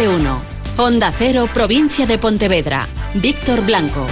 de 1. Onda Cero, provincia de Pontevedra. Víctor Blanco.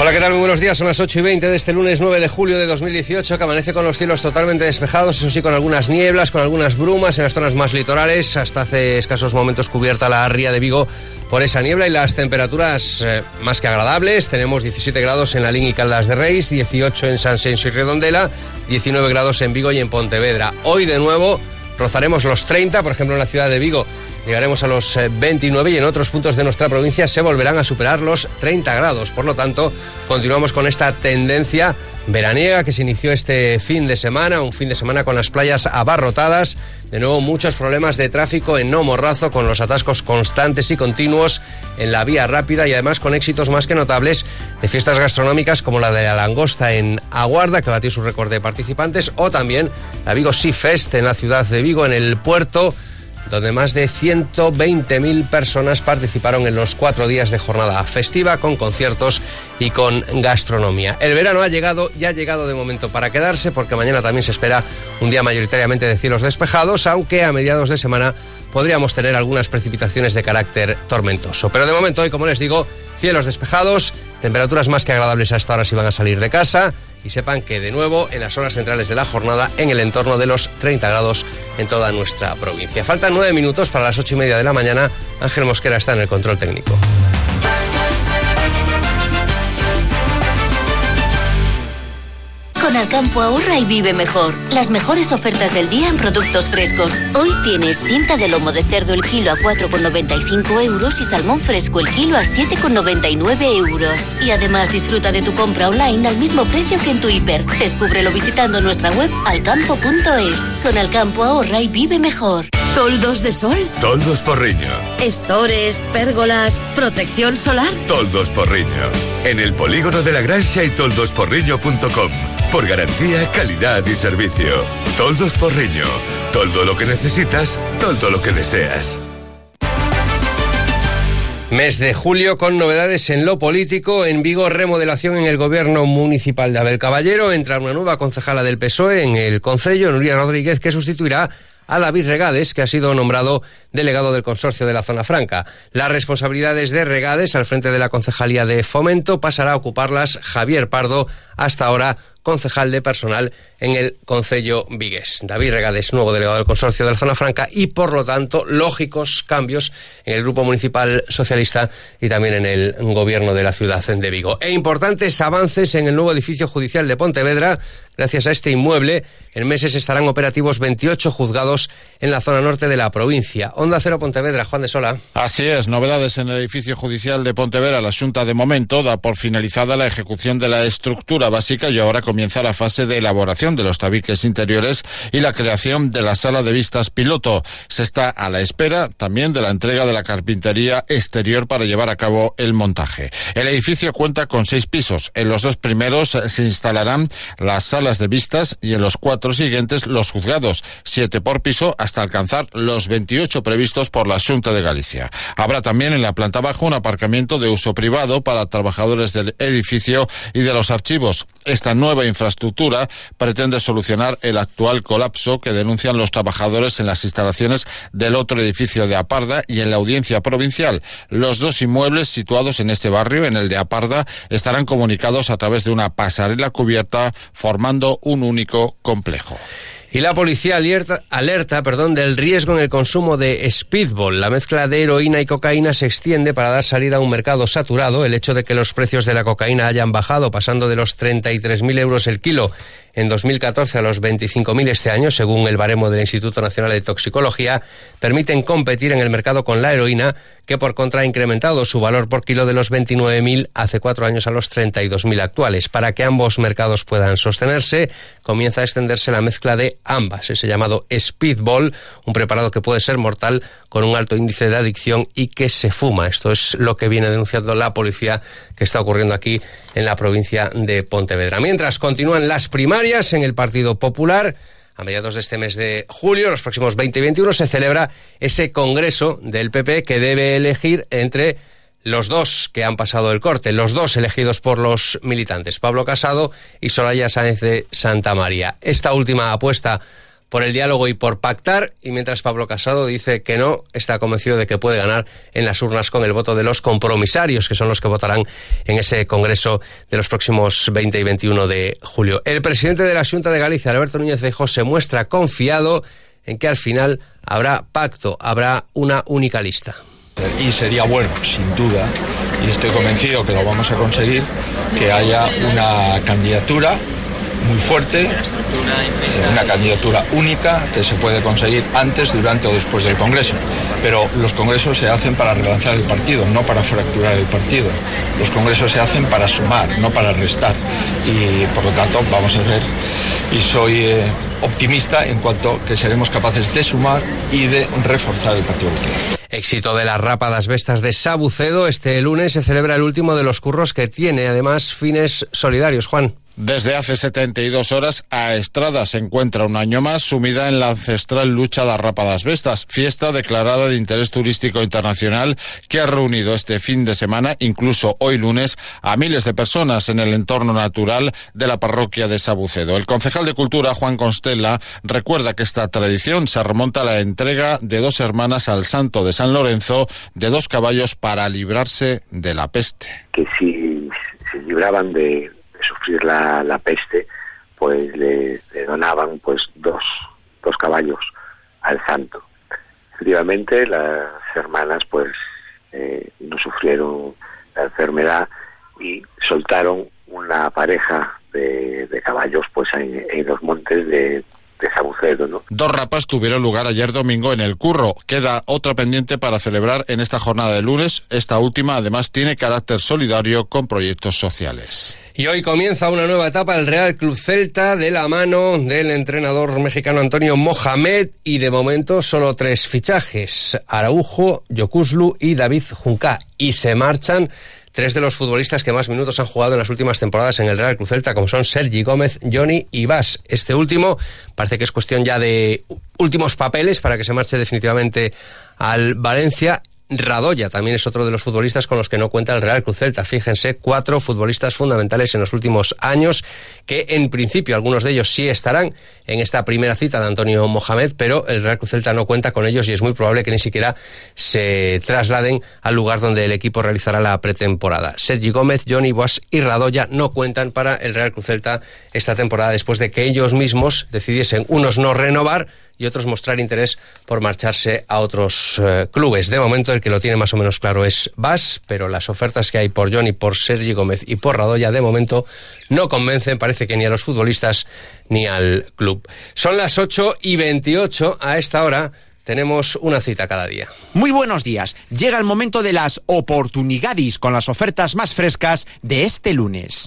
Hola, ¿qué tal? Muy buenos días. Son las 8 y 20 de este lunes 9 de julio de 2018, que amanece con los cielos totalmente despejados, eso sí, con algunas nieblas, con algunas brumas en las zonas más litorales. Hasta hace escasos momentos cubierta la ría de Vigo por esa niebla y las temperaturas eh, más que agradables. Tenemos 17 grados en la Línea y Caldas de Reis, 18 en San Senso y Redondela, 19 grados en Vigo y en Pontevedra. Hoy de nuevo rozaremos los 30, por ejemplo en la ciudad de Vigo llegaremos a los 29 eh, y en otros puntos de nuestra provincia se volverán a superar los 30 grados. Por lo tanto, continuamos con esta tendencia veraniega que se inició este fin de semana, un fin de semana con las playas abarrotadas, de nuevo muchos problemas de tráfico en No Morrazo con los atascos constantes y continuos en la vía rápida y además con éxitos más que notables de fiestas gastronómicas como la de la langosta en Aguarda que batió su récord de participantes o también la Vigo Sea Fest en la ciudad de Vigo en el puerto donde más de 120.000 personas participaron en los cuatro días de jornada festiva con conciertos y con gastronomía. El verano ha llegado y ha llegado de momento para quedarse porque mañana también se espera un día mayoritariamente de cielos despejados, aunque a mediados de semana podríamos tener algunas precipitaciones de carácter tormentoso. Pero de momento hoy, como les digo, cielos despejados, temperaturas más que agradables a esta hora si van a salir de casa y sepan que de nuevo en las horas centrales de la jornada en el entorno de los 30 grados en toda nuestra provincia. Faltan nueve minutos para las ocho y media de la mañana. Ángel Mosquera está en el control técnico. Con Alcampo ahorra y vive mejor. Las mejores ofertas del día en productos frescos. Hoy tienes cinta de lomo de cerdo el kilo a 4,95 euros y salmón fresco el kilo a 7,99 euros. Y además disfruta de tu compra online al mismo precio que en tu hiper. Descúbrelo visitando nuestra web alcampo.es. Con Alcampo ahorra y vive mejor. ¿Toldos de sol? Toldos Porriño. Estores, pérgolas, protección solar. Toldos Porriño. En el polígono de la Grancia y toldosporriño.com. Por garantía, calidad y servicio. Toldos Porriño. Todo lo que necesitas, todo lo que deseas. Mes de julio con novedades en lo político. En Vigo, remodelación en el gobierno municipal de Abel Caballero. Entra una nueva concejala del PSOE en el Concello, Nuria Rodríguez, que sustituirá a David Regades, que ha sido nombrado delegado del consorcio de la Zona Franca. Las responsabilidades de Regades al frente de la Concejalía de Fomento pasará a ocuparlas Javier Pardo, hasta ahora concejal de personal en el Concello Vigues. David Regades, nuevo delegado del consorcio de la Zona Franca y, por lo tanto, lógicos cambios en el Grupo Municipal Socialista y también en el gobierno de la ciudad de Vigo. E importantes avances en el nuevo edificio judicial de Pontevedra. Gracias a este inmueble, en meses estarán operativos 28 juzgados en la zona norte de la provincia. Onda Cero Pontevedra, Juan de Sola. Así es, novedades en el edificio judicial de Pontevedra. La Junta de momento da por finalizada la ejecución de la estructura básica y ahora comienza la fase de elaboración de los tabiques interiores y la creación de la sala de vistas piloto. Se está a la espera también de la entrega de la carpintería exterior para llevar a cabo el montaje. El edificio cuenta con seis pisos. En los dos primeros se instalarán las salas de vistas y en los cuatro siguientes los juzgados, siete por piso hasta alcanzar los 28 previstos por la Junta de Galicia. Habrá también en la planta baja un aparcamiento de uso privado para trabajadores del edificio y de los archivos. Esta nueva infraestructura pretende solucionar el actual colapso que denuncian los trabajadores en las instalaciones del otro edificio de Aparda y en la audiencia provincial. Los dos inmuebles situados en este barrio, en el de Aparda, estarán comunicados a través de una pasarela cubierta formando un único complejo. Y la policía alerta, alerta perdón, del riesgo en el consumo de speedball. La mezcla de heroína y cocaína se extiende para dar salida a un mercado saturado. El hecho de que los precios de la cocaína hayan bajado, pasando de los 33.000 euros el kilo en 2014 a los 25.000 este año, según el baremo del Instituto Nacional de Toxicología, permiten competir en el mercado con la heroína, que por contra ha incrementado su valor por kilo de los 29.000 hace cuatro años a los 32.000 actuales. Para que ambos mercados puedan sostenerse, comienza a extenderse la mezcla de ambas, ese llamado speedball, un preparado que puede ser mortal con un alto índice de adicción y que se fuma. Esto es lo que viene denunciando la policía que está ocurriendo aquí en la provincia de Pontevedra. Mientras continúan las primarias en el Partido Popular, a mediados de este mes de julio, los próximos 20 y 21, se celebra ese congreso del PP que debe elegir entre los dos que han pasado el corte, los dos elegidos por los militantes, Pablo Casado y Soraya Sáenz de Santa María. Esta última apuesta por el diálogo y por pactar, y mientras Pablo Casado dice que no, está convencido de que puede ganar en las urnas con el voto de los compromisarios, que son los que votarán en ese Congreso de los próximos 20 y 21 de julio. El presidente de la Junta de Galicia, Alberto Núñez de se muestra confiado en que al final habrá pacto, habrá una única lista. Y sería bueno, sin duda, y estoy convencido que lo vamos a conseguir, que haya una candidatura muy fuerte, una candidatura única que se puede conseguir antes, durante o después del Congreso. Pero los congresos se hacen para relanzar el partido, no para fracturar el partido. Los congresos se hacen para sumar, no para restar. Y por lo tanto vamos a ver, y soy eh, optimista en cuanto que seremos capaces de sumar y de reforzar el Partido Popular. Éxito de las rápadas bestas de Sabucedo. Este lunes se celebra el último de los curros que tiene además fines solidarios. Juan. Desde hace 72 horas, a Estrada se encuentra un año más sumida en la ancestral lucha de rápadas bestas, fiesta declarada de interés turístico internacional que ha reunido este fin de semana, incluso hoy lunes, a miles de personas en el entorno natural de la parroquia de Sabucedo. El concejal de Cultura, Juan Constella, recuerda que esta tradición se remonta a la entrega de dos hermanas al santo de San Lorenzo de dos caballos para librarse de la peste. Que si se libraban de sufrir la, peste, pues le, donaban pues dos, dos caballos al santo. Efectivamente, las hermanas pues eh, no sufrieron la enfermedad y soltaron una pareja de, caballos pues en los montes de, de Sabucedo, ¿no? Dos rapas tuvieron lugar ayer domingo en el Curro. Queda otra pendiente para celebrar en esta jornada de lunes. Esta última además tiene carácter solidario con proyectos sociales. Y hoy comienza una nueva etapa el Real Club Celta de la mano del entrenador mexicano Antonio Mohamed y de momento solo tres fichajes, Araujo, Yokuslu y David Junca. Y se marchan tres de los futbolistas que más minutos han jugado en las últimas temporadas en el Real Cruz Celta, como son Sergi Gómez, Johnny y Vas. Este último parece que es cuestión ya de últimos papeles para que se marche definitivamente al Valencia Radoya también es otro de los futbolistas con los que no cuenta el Real Cruz Celta. Fíjense, cuatro futbolistas fundamentales en los últimos años que en principio algunos de ellos sí estarán en esta primera cita de Antonio Mohamed, pero el Real Cruz Celta no cuenta con ellos y es muy probable que ni siquiera se trasladen al lugar donde el equipo realizará la pretemporada. Sergi Gómez, Johnny Boas y Radoya no cuentan para el Real Cruz Celta esta temporada después de que ellos mismos decidiesen unos no renovar y otros mostrar interés por marcharse a otros eh, clubes. De momento el que lo tiene más o menos claro es Bas, pero las ofertas que hay por Johnny, por Sergi Gómez y por Radoya de momento no convencen, parece que ni a los futbolistas ni al club. Son las 8 y 28 a esta hora. Tenemos una cita cada día. Muy buenos días. Llega el momento de las oportunidades con las ofertas más frescas de este lunes.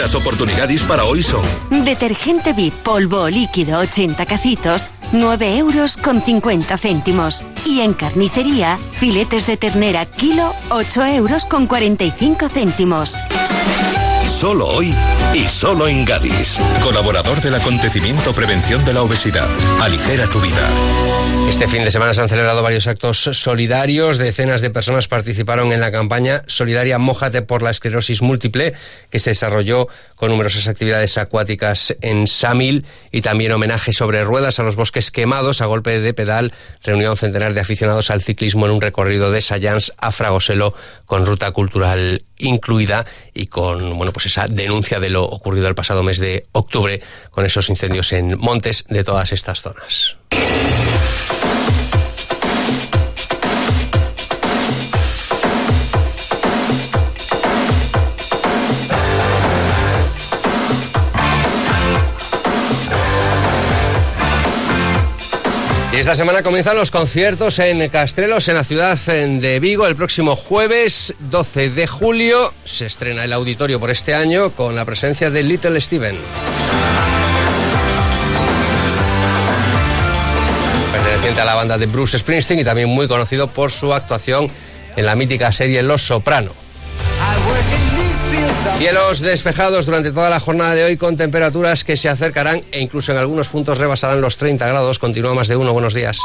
Las oportunidades para hoy son... Detergente VIP polvo líquido 80 cacitos, 9 euros con 50 céntimos. Y en carnicería, filetes de ternera kilo, 8 euros con 45 céntimos. Solo hoy y solo en Gadis. Colaborador del acontecimiento Prevención de la Obesidad. Aligera tu vida. Este fin de semana se han celebrado varios actos solidarios. Decenas de personas participaron en la campaña solidaria Mójate por la esclerosis múltiple, que se desarrolló con numerosas actividades acuáticas en Samil y también homenaje sobre ruedas a los bosques quemados a golpe de pedal. Reunió un centenar de aficionados al ciclismo en un recorrido de Sayans a Fragoselo con ruta cultural incluida y con bueno pues esa denuncia de lo ocurrido el pasado mes de octubre con esos incendios en montes de todas estas zonas. Y esta semana comienzan los conciertos en Castrelos, en la ciudad de Vigo. El próximo jueves 12 de julio se estrena el auditorio por este año con la presencia de Little Steven. Perteneciente a la banda de Bruce Springsteen y también muy conocido por su actuación en la mítica serie Los Soprano. Cielos despejados durante toda la jornada de hoy con temperaturas que se acercarán e incluso en algunos puntos rebasarán los 30 grados. Continúa más de uno. Buenos días.